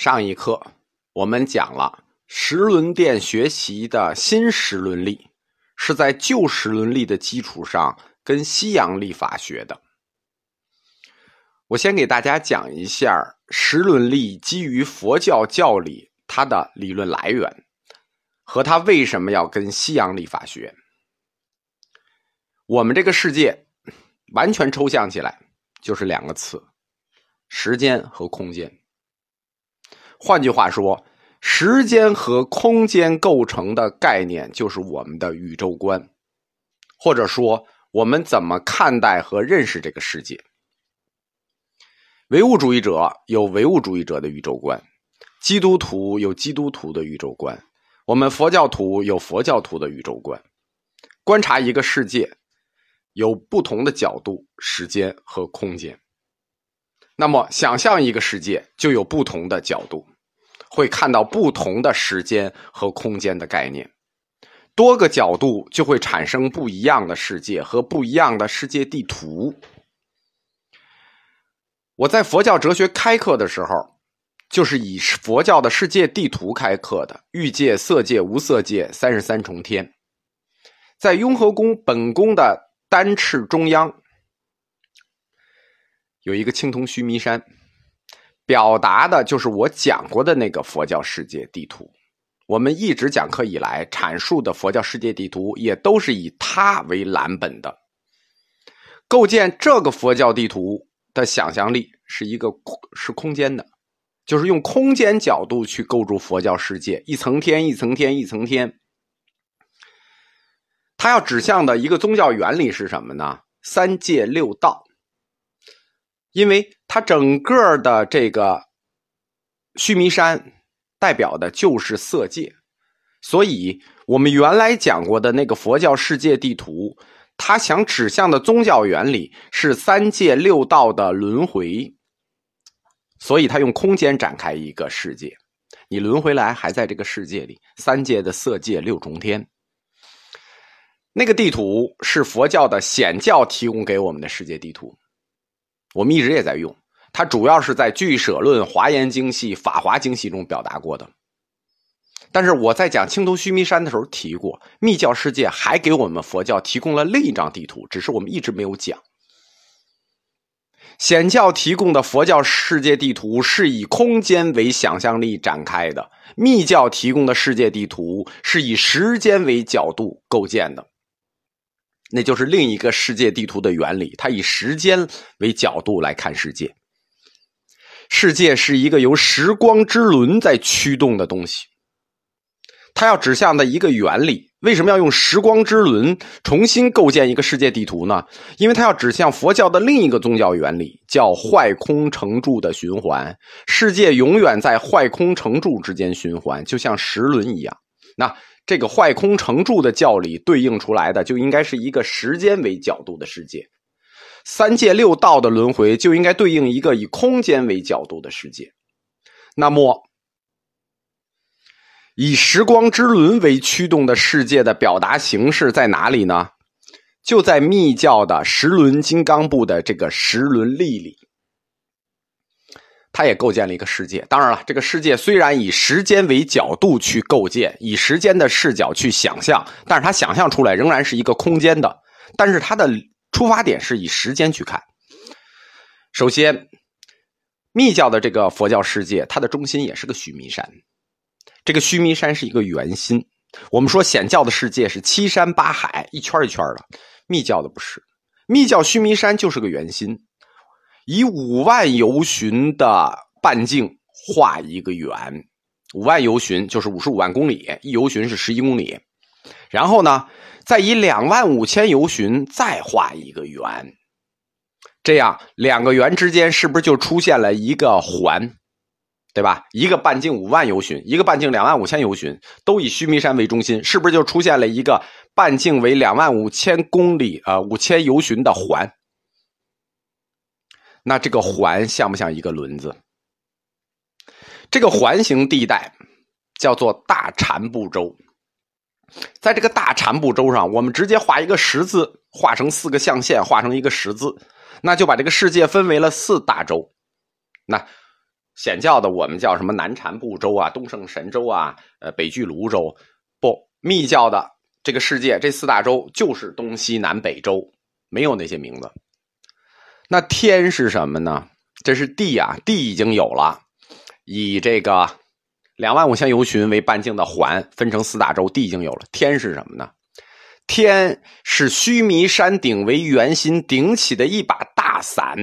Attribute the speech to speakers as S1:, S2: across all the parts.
S1: 上一课我们讲了时轮殿学习的新时轮历，是在旧时轮历的基础上跟西洋历法学的。我先给大家讲一下时轮历基于佛教教理它的理论来源，和它为什么要跟西洋历法学。我们这个世界完全抽象起来就是两个词：时间和空间。换句话说，时间和空间构成的概念就是我们的宇宙观，或者说我们怎么看待和认识这个世界。唯物主义者有唯物主义者的宇宙观，基督徒有基督徒的宇宙观，我们佛教徒有佛教徒的宇宙观。观察一个世界，有不同的角度、时间和空间。那么，想象一个世界，就有不同的角度，会看到不同的时间和空间的概念。多个角度就会产生不一样的世界和不一样的世界地图。我在佛教哲学开课的时候，就是以佛教的世界地图开课的：欲界、色界、无色界、三十三重天。在雍和宫本宫的丹翅中央。有一个青铜须弥山，表达的就是我讲过的那个佛教世界地图。我们一直讲课以来阐述的佛教世界地图，也都是以它为蓝本的。构建这个佛教地图的想象力是一个是空间的，就是用空间角度去构筑佛教世界，一层天一层天一层天。它要指向的一个宗教原理是什么呢？三界六道。因为它整个的这个须弥山代表的就是色界，所以我们原来讲过的那个佛教世界地图，它想指向的宗教原理是三界六道的轮回，所以它用空间展开一个世界，你轮回来还在这个世界里，三界的色界六重天，那个地图是佛教的显教提供给我们的世界地图。我们一直也在用，它主要是在《俱舍论》《华严经系》《法华经系》中表达过的。但是我在讲青铜须弥山的时候提过，密教世界还给我们佛教提供了另一张地图，只是我们一直没有讲。显教提供的佛教世界地图是以空间为想象力展开的，密教提供的世界地图是以时间为角度构建的。那就是另一个世界地图的原理，它以时间为角度来看世界。世界是一个由时光之轮在驱动的东西，它要指向的一个原理。为什么要用时光之轮重新构建一个世界地图呢？因为它要指向佛教的另一个宗教原理，叫坏空成住的循环。世界永远在坏空成住之间循环，就像时轮一样。那。这个坏空成住的教理对应出来的，就应该是一个时间为角度的世界；三界六道的轮回就应该对应一个以空间为角度的世界。那么，以时光之轮为驱动的世界的表达形式在哪里呢？就在密教的十轮金刚部的这个十轮力里。它也构建了一个世界。当然了，这个世界虽然以时间为角度去构建，以时间的视角去想象，但是它想象出来仍然是一个空间的。但是它的出发点是以时间去看。首先，密教的这个佛教世界，它的中心也是个须弥山。这个须弥山是一个圆心。我们说显教的世界是七山八海，一圈一圈的。密教的不是，密教须弥山就是个圆心。以五万由旬的半径画一个圆，五万由旬就是五十五万公里，一由旬是十一公里。然后呢，再以两万五千由旬再画一个圆，这样两个圆之间是不是就出现了一个环？对吧？一个半径五万由旬，一个半径两万五千由旬，都以须弥山为中心，是不是就出现了一个半径为两万五千公里啊五千由旬的环？那这个环像不像一个轮子？这个环形地带叫做大禅部洲，在这个大禅部洲上，我们直接画一个十字，画成四个象限，画成一个十字，那就把这个世界分为了四大洲。那显教的我们叫什么南禅部洲啊、东胜神州啊、呃北俱泸州，不，密教的这个世界这四大洲就是东西南北洲，没有那些名字。那天是什么呢？这是地啊，地已经有了，以这个两万五千由旬为半径的环分成四大洲，地已经有了。天是什么呢？天是须弥山顶为圆心顶起的一把大伞，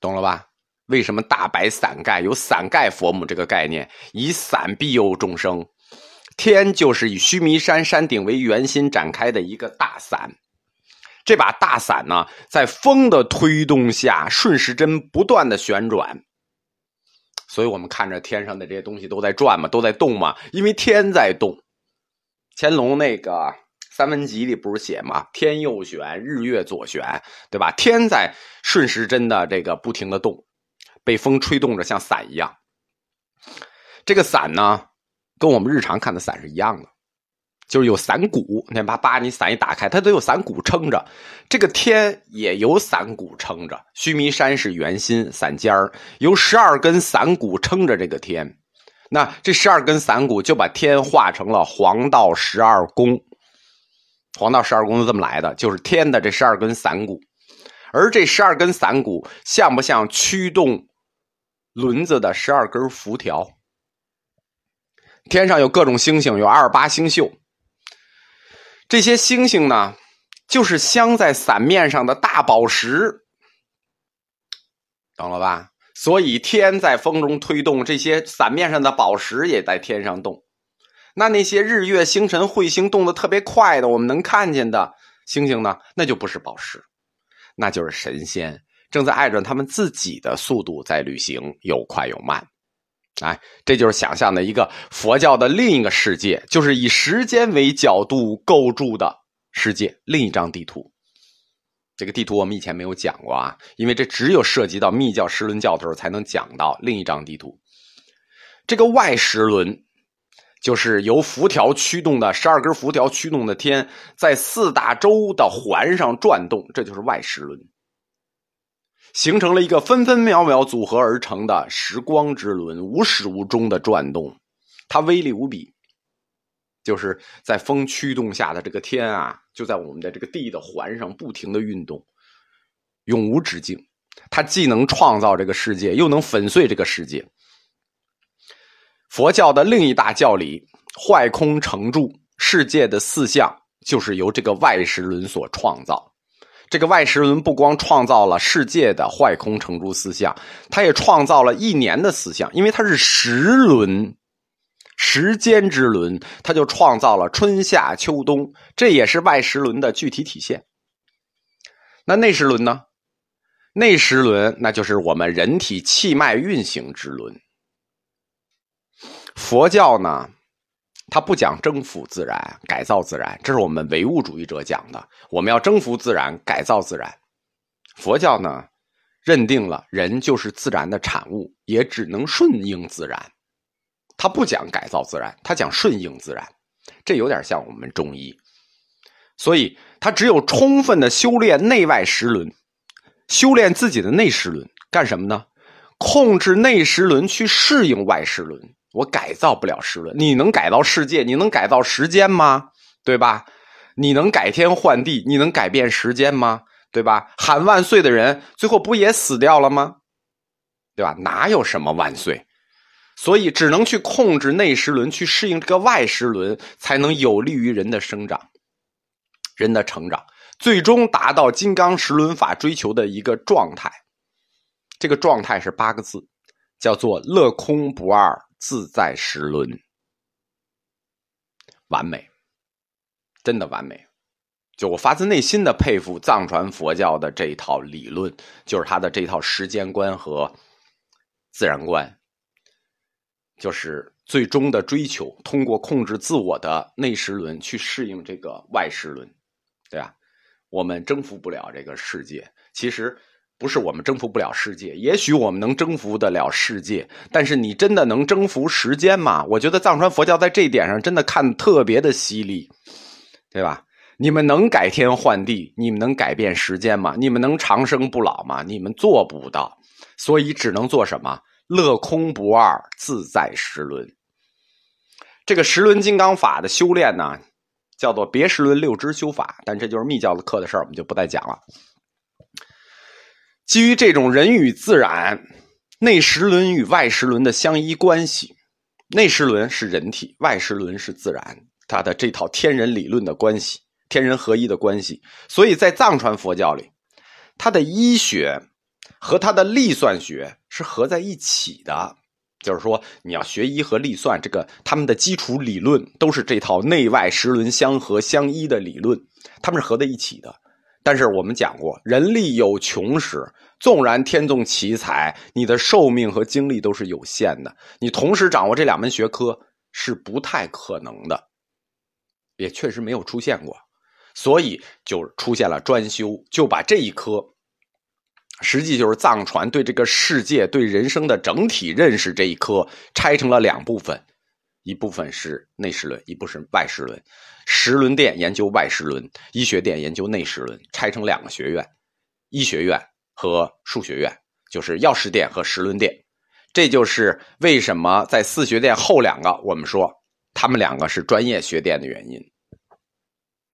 S1: 懂了吧？为什么大白伞盖有伞盖佛母这个概念？以伞庇佑众生，天就是以须弥山山顶为圆心展开的一个大伞。这把大伞呢，在风的推动下，顺时针不断的旋转。所以我们看着天上的这些东西都在转嘛，都在动嘛，因为天在动。乾隆那个三文集里不是写嘛，天右旋，日月左旋，对吧？天在顺时针的这个不停的动。被风吹动着，像伞一样。这个伞呢，跟我们日常看的伞是一样的，就是有伞骨。你把把你伞一打开，它都有伞骨撑着。这个天也有伞骨撑着。须弥山是圆心伞尖儿，由十二根伞骨撑着这个天。那这十二根伞骨就把天画成了黄道十二宫。黄道十二宫是这么来的，就是天的这十二根伞骨。而这十二根伞骨像不像驱动？轮子的十二根辐条，天上有各种星星，有二八星宿。这些星星呢，就是镶在伞面上的大宝石，懂了吧？所以天在风中推动，这些伞面上的宝石也在天上动。那那些日月星辰彗星动得特别快的，我们能看见的星星呢，那就不是宝石，那就是神仙。正在按照他们自己的速度在旅行，有快有慢，哎，这就是想象的一个佛教的另一个世界，就是以时间为角度构筑的世界，另一张地图。这个地图我们以前没有讲过啊，因为这只有涉及到密教十轮教头才能讲到另一张地图。这个外十轮，就是由辐条驱动的十二根辐条驱动的天，在四大洲的环上转动，这就是外十轮。形成了一个分分秒秒组合而成的时光之轮，无始无终的转动，它威力无比。就是在风驱动下的这个天啊，就在我们的这个地的环上不停的运动，永无止境。它既能创造这个世界，又能粉碎这个世界。佛教的另一大教理“坏空成住”，世界的四象就是由这个外时轮所创造。这个外十轮不光创造了世界的坏空成住四象，它也创造了一年的思想，因为它是时轮，时间之轮，它就创造了春夏秋冬，这也是外十轮的具体体现。那内十轮呢？内十轮那就是我们人体气脉运行之轮。佛教呢？他不讲征服自然、改造自然，这是我们唯物主义者讲的。我们要征服自然、改造自然。佛教呢，认定了人就是自然的产物，也只能顺应自然。他不讲改造自然，他讲顺应自然。这有点像我们中医，所以他只有充分的修炼内外十轮，修炼自己的内十轮，干什么呢？控制内十轮去适应外十轮。我改造不了时轮，你能改造世界？你能改造时间吗？对吧？你能改天换地？你能改变时间吗？对吧？喊万岁的人最后不也死掉了吗？对吧？哪有什么万岁？所以只能去控制内时轮，去适应这个外时轮，才能有利于人的生长、人的成长，最终达到金刚十轮法追求的一个状态。这个状态是八个字，叫做乐空不二。自在时轮，完美，真的完美。就我发自内心的佩服藏传佛教的这一套理论，就是他的这套时间观和自然观，就是最终的追求，通过控制自我的内时轮去适应这个外时轮，对吧？我们征服不了这个世界，其实。不是我们征服不了世界，也许我们能征服得了世界，但是你真的能征服时间吗？我觉得藏传佛教在这一点上真的看特别的犀利，对吧？你们能改天换地，你们能改变时间吗？你们能长生不老吗？你们做不到。所以只能做什么？乐空不二，自在十轮。这个十轮金刚法的修炼呢，叫做别十轮六支修法，但这就是密教的课的事儿，我们就不再讲了。基于这种人与自然、内十轮与外十轮的相依关系，内十轮是人体，外十轮是自然，它的这套天人理论的关系，天人合一的关系，所以在藏传佛教里，它的医学和它的历算学是合在一起的。就是说，你要学医和历算，这个他们的基础理论都是这套内外十轮相合相依的理论，他们是合在一起的。但是我们讲过，人力有穷时，纵然天纵奇才，你的寿命和精力都是有限的。你同时掌握这两门学科是不太可能的，也确实没有出现过，所以就出现了专修，就把这一科，实际就是藏传对这个世界、对人生的整体认识这一科拆成了两部分。一部分是内十轮，一部分是外十轮。十轮殿研究外十轮，医学殿研究内十轮，拆成两个学院：医学院和数学院，就是药师殿和十轮殿。这就是为什么在四学殿后两个，我们说他们两个是专业学殿的原因。